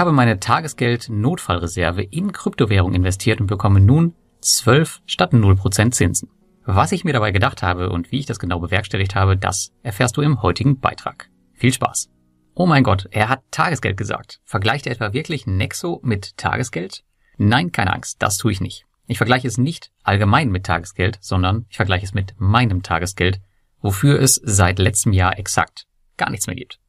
Habe meine Tagesgeld-Notfallreserve in Kryptowährung investiert und bekomme nun 12 statt 0% Zinsen. Was ich mir dabei gedacht habe und wie ich das genau bewerkstelligt habe, das erfährst du im heutigen Beitrag. Viel Spaß! Oh mein Gott, er hat Tagesgeld gesagt. Vergleicht er etwa wirklich Nexo mit Tagesgeld? Nein, keine Angst, das tue ich nicht. Ich vergleiche es nicht allgemein mit Tagesgeld, sondern ich vergleiche es mit meinem Tagesgeld, wofür es seit letztem Jahr exakt gar nichts mehr gibt.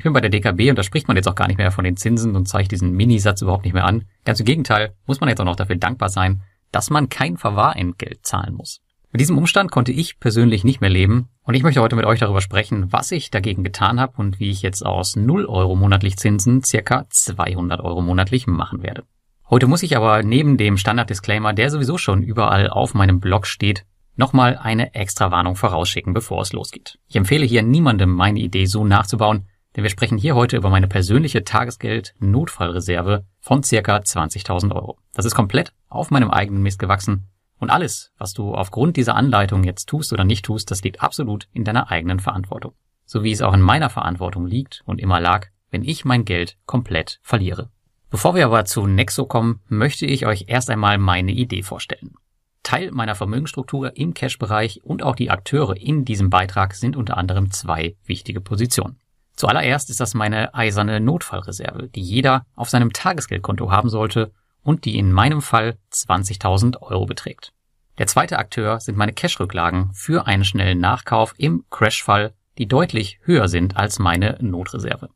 Ich bin bei der DKB und da spricht man jetzt auch gar nicht mehr von den Zinsen und zeigt diesen Minisatz überhaupt nicht mehr an. Ganz im Gegenteil, muss man jetzt auch noch dafür dankbar sein, dass man kein Verwahrentgelt zahlen muss. Mit diesem Umstand konnte ich persönlich nicht mehr leben und ich möchte heute mit euch darüber sprechen, was ich dagegen getan habe und wie ich jetzt aus 0 Euro monatlich Zinsen circa 200 Euro monatlich machen werde. Heute muss ich aber neben dem Standard-Disclaimer, der sowieso schon überall auf meinem Blog steht, nochmal eine extra Warnung vorausschicken, bevor es losgeht. Ich empfehle hier niemandem meine Idee so nachzubauen, denn wir sprechen hier heute über meine persönliche Tagesgeld-Notfallreserve von circa 20.000 Euro. Das ist komplett auf meinem eigenen Mist gewachsen und alles, was du aufgrund dieser Anleitung jetzt tust oder nicht tust, das liegt absolut in deiner eigenen Verantwortung. So wie es auch in meiner Verantwortung liegt und immer lag, wenn ich mein Geld komplett verliere. Bevor wir aber zu Nexo kommen, möchte ich euch erst einmal meine Idee vorstellen. Teil meiner Vermögensstruktur im Cash-Bereich und auch die Akteure in diesem Beitrag sind unter anderem zwei wichtige Positionen. Zuallererst ist das meine eiserne Notfallreserve, die jeder auf seinem Tagesgeldkonto haben sollte und die in meinem Fall 20.000 Euro beträgt. Der zweite Akteur sind meine Cash-Rücklagen für einen schnellen Nachkauf im Crash-Fall, die deutlich höher sind als meine Notreserve.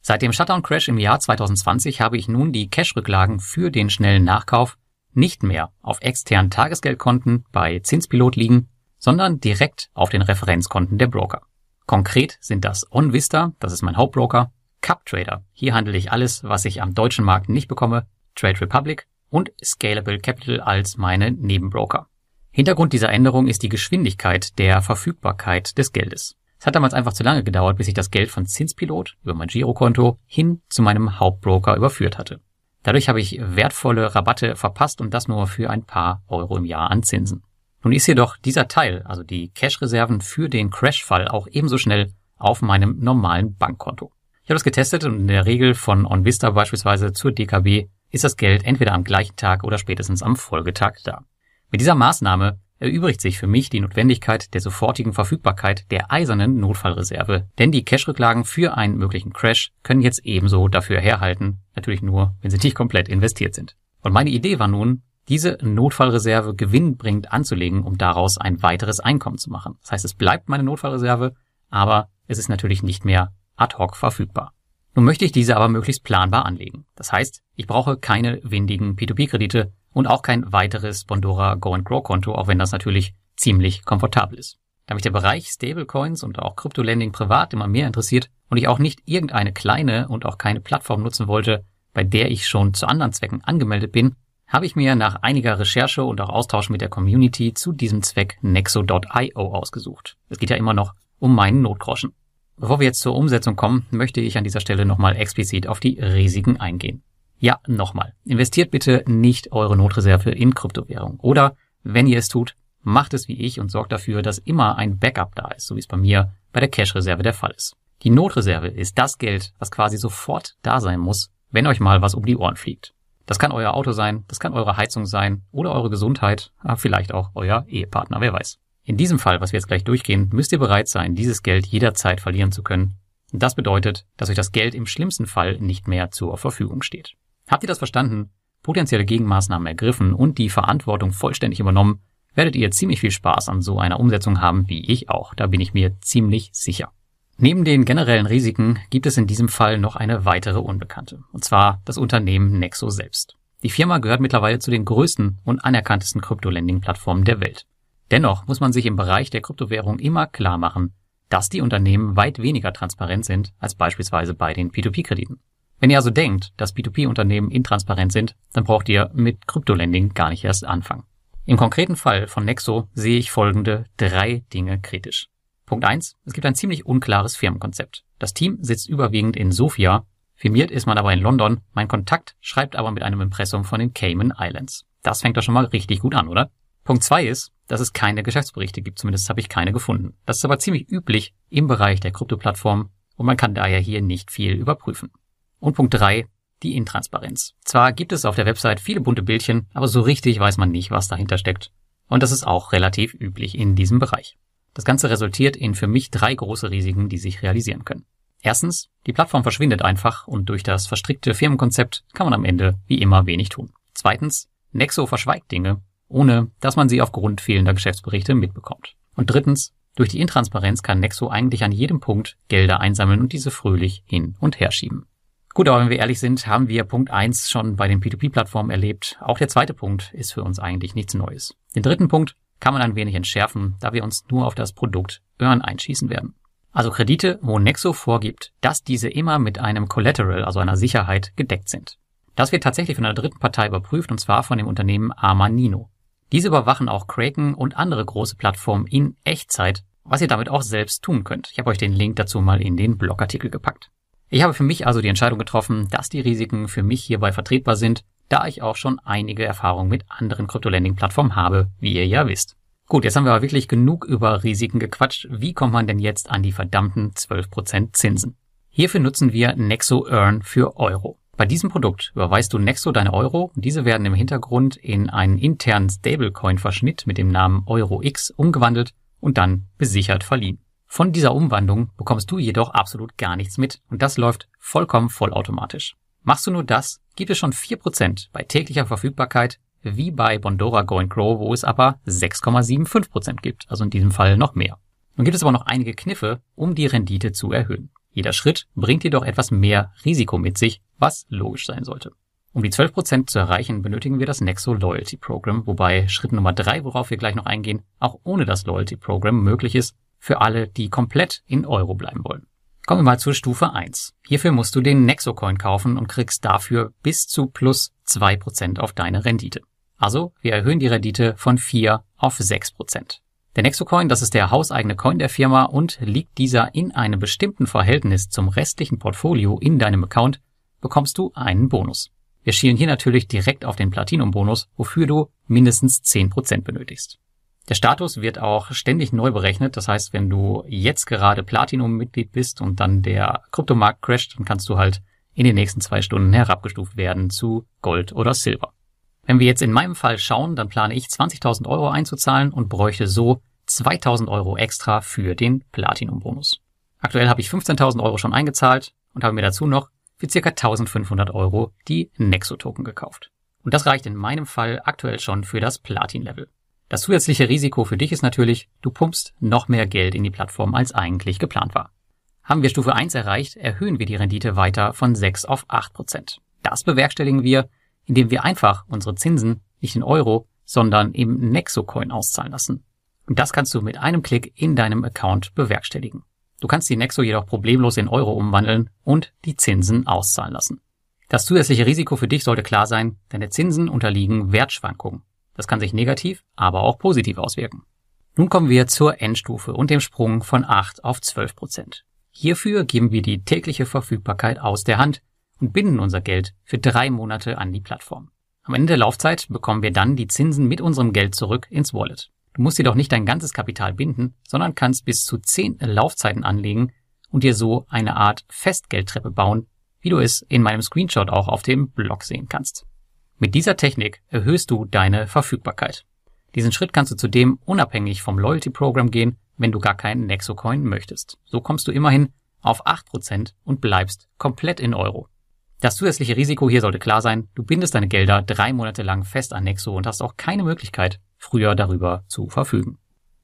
Seit dem Shutdown-Crash im Jahr 2020 habe ich nun die Cash-Rücklagen für den schnellen Nachkauf nicht mehr auf externen Tagesgeldkonten bei Zinspilot liegen, sondern direkt auf den Referenzkonten der Broker. Konkret sind das OnVista, das ist mein Hauptbroker, CupTrader, hier handle ich alles, was ich am deutschen Markt nicht bekomme, Trade Republic und Scalable Capital als meine Nebenbroker. Hintergrund dieser Änderung ist die Geschwindigkeit der Verfügbarkeit des Geldes. Es hat damals einfach zu lange gedauert, bis ich das Geld von Zinspilot über mein Girokonto hin zu meinem Hauptbroker überführt hatte. Dadurch habe ich wertvolle Rabatte verpasst und das nur für ein paar Euro im Jahr an Zinsen. Nun ist jedoch dieser Teil, also die Cash-Reserven für den Crash-Fall, auch ebenso schnell auf meinem normalen Bankkonto. Ich habe das getestet und in der Regel von OnVista beispielsweise zur DKB ist das Geld entweder am gleichen Tag oder spätestens am Folgetag da. Mit dieser Maßnahme erübrigt sich für mich die Notwendigkeit der sofortigen Verfügbarkeit der eisernen Notfallreserve, denn die Cash-Rücklagen für einen möglichen Crash können jetzt ebenso dafür herhalten, natürlich nur, wenn sie nicht komplett investiert sind. Und meine Idee war nun, diese Notfallreserve gewinnbringend anzulegen, um daraus ein weiteres Einkommen zu machen. Das heißt, es bleibt meine Notfallreserve, aber es ist natürlich nicht mehr ad hoc verfügbar. Nun möchte ich diese aber möglichst planbar anlegen. Das heißt, ich brauche keine windigen P2P-Kredite und auch kein weiteres Bondora Go and Grow Konto, auch wenn das natürlich ziemlich komfortabel ist. Da mich der Bereich Stablecoins und auch Kryptolending privat immer mehr interessiert und ich auch nicht irgendeine kleine und auch keine Plattform nutzen wollte, bei der ich schon zu anderen Zwecken angemeldet bin, habe ich mir nach einiger Recherche und auch Austausch mit der Community zu diesem Zweck Nexo.io ausgesucht. Es geht ja immer noch um meinen Notgroschen. Bevor wir jetzt zur Umsetzung kommen, möchte ich an dieser Stelle nochmal explizit auf die Risiken eingehen. Ja, nochmal. Investiert bitte nicht eure Notreserve in Kryptowährung. Oder, wenn ihr es tut, macht es wie ich und sorgt dafür, dass immer ein Backup da ist, so wie es bei mir bei der Cash-Reserve der Fall ist. Die Notreserve ist das Geld, was quasi sofort da sein muss, wenn euch mal was um die Ohren fliegt. Das kann euer Auto sein, das kann eure Heizung sein oder eure Gesundheit, aber vielleicht auch euer Ehepartner, wer weiß. In diesem Fall, was wir jetzt gleich durchgehen, müsst ihr bereit sein, dieses Geld jederzeit verlieren zu können. Das bedeutet, dass euch das Geld im schlimmsten Fall nicht mehr zur Verfügung steht. Habt ihr das verstanden, potenzielle Gegenmaßnahmen ergriffen und die Verantwortung vollständig übernommen, werdet ihr ziemlich viel Spaß an so einer Umsetzung haben wie ich auch, da bin ich mir ziemlich sicher. Neben den generellen Risiken gibt es in diesem Fall noch eine weitere Unbekannte, und zwar das Unternehmen Nexo selbst. Die Firma gehört mittlerweile zu den größten und anerkanntesten Krypto-Lending-Plattformen der Welt. Dennoch muss man sich im Bereich der Kryptowährung immer klar machen, dass die Unternehmen weit weniger transparent sind als beispielsweise bei den P2P-Krediten. Wenn ihr also denkt, dass P2P-Unternehmen intransparent sind, dann braucht ihr mit Kryptolending gar nicht erst anfangen. Im konkreten Fall von Nexo sehe ich folgende drei Dinge kritisch. Punkt eins: Es gibt ein ziemlich unklares Firmenkonzept. Das Team sitzt überwiegend in Sofia, firmiert ist man aber in London, mein Kontakt schreibt aber mit einem Impressum von den Cayman Islands. Das fängt doch schon mal richtig gut an, oder? Punkt zwei ist, dass es keine Geschäftsberichte gibt, zumindest habe ich keine gefunden. Das ist aber ziemlich üblich im Bereich der Kryptoplattform und man kann daher hier nicht viel überprüfen. Und Punkt drei: die Intransparenz. Zwar gibt es auf der Website viele bunte Bildchen, aber so richtig weiß man nicht, was dahinter steckt. Und das ist auch relativ üblich in diesem Bereich. Das Ganze resultiert in für mich drei große Risiken, die sich realisieren können. Erstens, die Plattform verschwindet einfach und durch das verstrickte Firmenkonzept kann man am Ende wie immer wenig tun. Zweitens, Nexo verschweigt Dinge, ohne dass man sie aufgrund fehlender Geschäftsberichte mitbekommt. Und drittens, durch die Intransparenz kann Nexo eigentlich an jedem Punkt Gelder einsammeln und diese fröhlich hin und her schieben. Gut, aber wenn wir ehrlich sind, haben wir Punkt 1 schon bei den P2P-Plattformen erlebt. Auch der zweite Punkt ist für uns eigentlich nichts Neues. Den dritten Punkt kann man ein wenig entschärfen, da wir uns nur auf das Produkt Earn einschießen werden. Also Kredite, wo Nexo vorgibt, dass diese immer mit einem Collateral, also einer Sicherheit, gedeckt sind. Das wird tatsächlich von einer dritten Partei überprüft, und zwar von dem Unternehmen Amanino. Diese überwachen auch Kraken und andere große Plattformen in Echtzeit, was ihr damit auch selbst tun könnt. Ich habe euch den Link dazu mal in den Blogartikel gepackt. Ich habe für mich also die Entscheidung getroffen, dass die Risiken für mich hierbei vertretbar sind, da ich auch schon einige Erfahrungen mit anderen Krypto-Lending-Plattformen habe, wie ihr ja wisst. Gut, jetzt haben wir aber wirklich genug über Risiken gequatscht. Wie kommt man denn jetzt an die verdammten 12% Zinsen? Hierfür nutzen wir Nexo Earn für Euro. Bei diesem Produkt überweist du Nexo deine Euro und diese werden im Hintergrund in einen internen Stablecoin-Verschnitt mit dem Namen EuroX umgewandelt und dann besichert verliehen. Von dieser Umwandlung bekommst du jedoch absolut gar nichts mit und das läuft vollkommen vollautomatisch. Machst du nur das, gibt es schon 4% bei täglicher Verfügbarkeit, wie bei Bondora Go and Grow, wo es aber 6,75% gibt, also in diesem Fall noch mehr. Nun gibt es aber noch einige Kniffe, um die Rendite zu erhöhen. Jeder Schritt bringt jedoch etwas mehr Risiko mit sich, was logisch sein sollte. Um die 12% zu erreichen, benötigen wir das Nexo Loyalty Program, wobei Schritt Nummer 3, worauf wir gleich noch eingehen, auch ohne das Loyalty Program möglich ist für alle, die komplett in Euro bleiben wollen. Kommen wir mal zur Stufe 1. Hierfür musst du den Nexo-Coin kaufen und kriegst dafür bis zu plus 2% auf deine Rendite. Also, wir erhöhen die Rendite von 4 auf 6%. Der Nexo-Coin, das ist der hauseigene Coin der Firma und liegt dieser in einem bestimmten Verhältnis zum restlichen Portfolio in deinem Account, bekommst du einen Bonus. Wir schielen hier natürlich direkt auf den Platinum-Bonus, wofür du mindestens 10% benötigst. Der Status wird auch ständig neu berechnet. Das heißt, wenn du jetzt gerade Platinum-Mitglied bist und dann der Kryptomarkt crasht, dann kannst du halt in den nächsten zwei Stunden herabgestuft werden zu Gold oder Silber. Wenn wir jetzt in meinem Fall schauen, dann plane ich 20.000 Euro einzuzahlen und bräuchte so 2.000 Euro extra für den Platinum-Bonus. Aktuell habe ich 15.000 Euro schon eingezahlt und habe mir dazu noch für circa 1.500 Euro die Nexo-Token gekauft. Und das reicht in meinem Fall aktuell schon für das Platin-Level. Das zusätzliche Risiko für dich ist natürlich, du pumpst noch mehr Geld in die Plattform, als eigentlich geplant war. Haben wir Stufe 1 erreicht, erhöhen wir die Rendite weiter von 6 auf 8 Prozent. Das bewerkstelligen wir, indem wir einfach unsere Zinsen nicht in Euro, sondern im Nexo-Coin auszahlen lassen. Und das kannst du mit einem Klick in deinem Account bewerkstelligen. Du kannst die Nexo jedoch problemlos in Euro umwandeln und die Zinsen auszahlen lassen. Das zusätzliche Risiko für dich sollte klar sein, deine Zinsen unterliegen Wertschwankungen. Das kann sich negativ, aber auch positiv auswirken. Nun kommen wir zur Endstufe und dem Sprung von 8 auf 12 Prozent. Hierfür geben wir die tägliche Verfügbarkeit aus der Hand und binden unser Geld für drei Monate an die Plattform. Am Ende der Laufzeit bekommen wir dann die Zinsen mit unserem Geld zurück ins Wallet. Du musst jedoch nicht dein ganzes Kapital binden, sondern kannst bis zu 10 Laufzeiten anlegen und dir so eine Art Festgeldtreppe bauen, wie du es in meinem Screenshot auch auf dem Blog sehen kannst. Mit dieser Technik erhöhst du deine Verfügbarkeit. Diesen Schritt kannst du zudem unabhängig vom Loyalty Program gehen, wenn du gar keinen Nexo-Coin möchtest. So kommst du immerhin auf 8% und bleibst komplett in Euro. Das zusätzliche Risiko hier sollte klar sein, du bindest deine Gelder drei Monate lang fest an Nexo und hast auch keine Möglichkeit, früher darüber zu verfügen.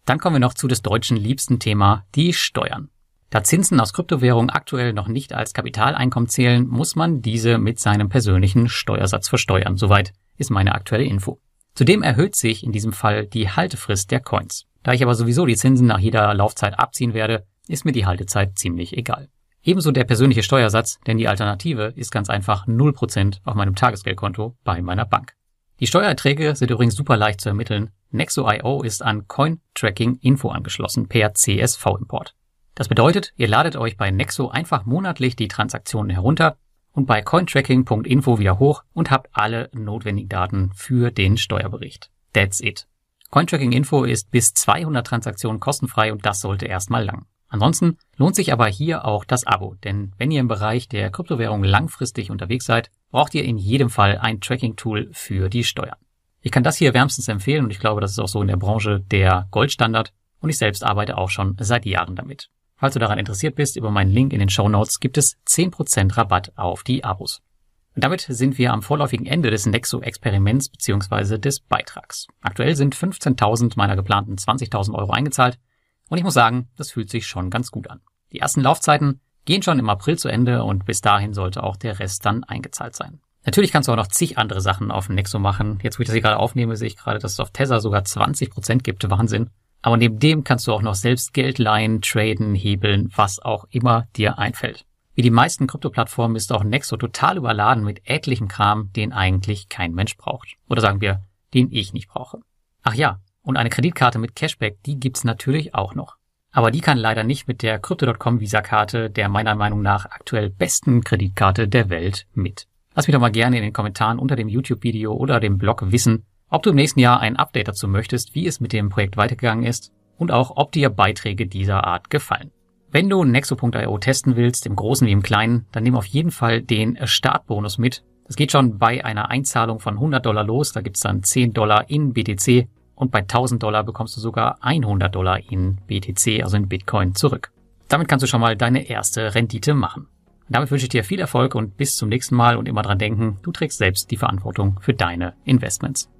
Dann kommen wir noch zu des Deutschen liebsten Thema, die Steuern. Da Zinsen aus Kryptowährungen aktuell noch nicht als Kapitaleinkommen zählen, muss man diese mit seinem persönlichen Steuersatz versteuern. Soweit ist meine aktuelle Info. Zudem erhöht sich in diesem Fall die Haltefrist der Coins. Da ich aber sowieso die Zinsen nach jeder Laufzeit abziehen werde, ist mir die Haltezeit ziemlich egal. Ebenso der persönliche Steuersatz, denn die Alternative ist ganz einfach 0% auf meinem Tagesgeldkonto bei meiner Bank. Die Steuererträge sind übrigens super leicht zu ermitteln. Nexo.io ist an Coin Tracking Info angeschlossen per CSV-Import. Das bedeutet, ihr ladet euch bei Nexo einfach monatlich die Transaktionen herunter und bei cointracking.info wieder hoch und habt alle notwendigen Daten für den Steuerbericht. That's it. Cointracking Info ist bis 200 Transaktionen kostenfrei und das sollte erstmal lang. Ansonsten lohnt sich aber hier auch das Abo, denn wenn ihr im Bereich der Kryptowährung langfristig unterwegs seid, braucht ihr in jedem Fall ein Tracking-Tool für die Steuern. Ich kann das hier wärmstens empfehlen und ich glaube, das ist auch so in der Branche der Goldstandard und ich selbst arbeite auch schon seit Jahren damit. Falls du daran interessiert bist, über meinen Link in den Show Notes gibt es 10% Rabatt auf die Abos. Und damit sind wir am vorläufigen Ende des Nexo-Experiments bzw. des Beitrags. Aktuell sind 15.000 meiner geplanten 20.000 Euro eingezahlt und ich muss sagen, das fühlt sich schon ganz gut an. Die ersten Laufzeiten gehen schon im April zu Ende und bis dahin sollte auch der Rest dann eingezahlt sein. Natürlich kannst du auch noch zig andere Sachen auf Nexo machen. Jetzt, wo ich das hier gerade aufnehme, sehe ich gerade, dass es auf Tether sogar 20% gibt. Wahnsinn. Aber neben dem kannst du auch noch selbst Geld leihen, traden, hebeln, was auch immer dir einfällt. Wie die meisten Krypto-Plattformen ist auch Nexo total überladen mit etlichem Kram, den eigentlich kein Mensch braucht. Oder sagen wir, den ich nicht brauche. Ach ja, und eine Kreditkarte mit Cashback, die gibt's natürlich auch noch. Aber die kann leider nicht mit der Crypto.com Visa-Karte, der meiner Meinung nach aktuell besten Kreditkarte der Welt, mit. Lass mich doch mal gerne in den Kommentaren unter dem YouTube-Video oder dem Blog wissen, ob du im nächsten Jahr ein Update dazu möchtest, wie es mit dem Projekt weitergegangen ist und auch, ob dir Beiträge dieser Art gefallen. Wenn du Nexo.io testen willst, im Großen wie im Kleinen, dann nimm auf jeden Fall den Startbonus mit. Das geht schon bei einer Einzahlung von 100 Dollar los, da gibt's dann 10 Dollar in BTC und bei 1000 Dollar bekommst du sogar 100 Dollar in BTC, also in Bitcoin, zurück. Damit kannst du schon mal deine erste Rendite machen. damit wünsche ich dir viel Erfolg und bis zum nächsten Mal und immer dran denken, du trägst selbst die Verantwortung für deine Investments.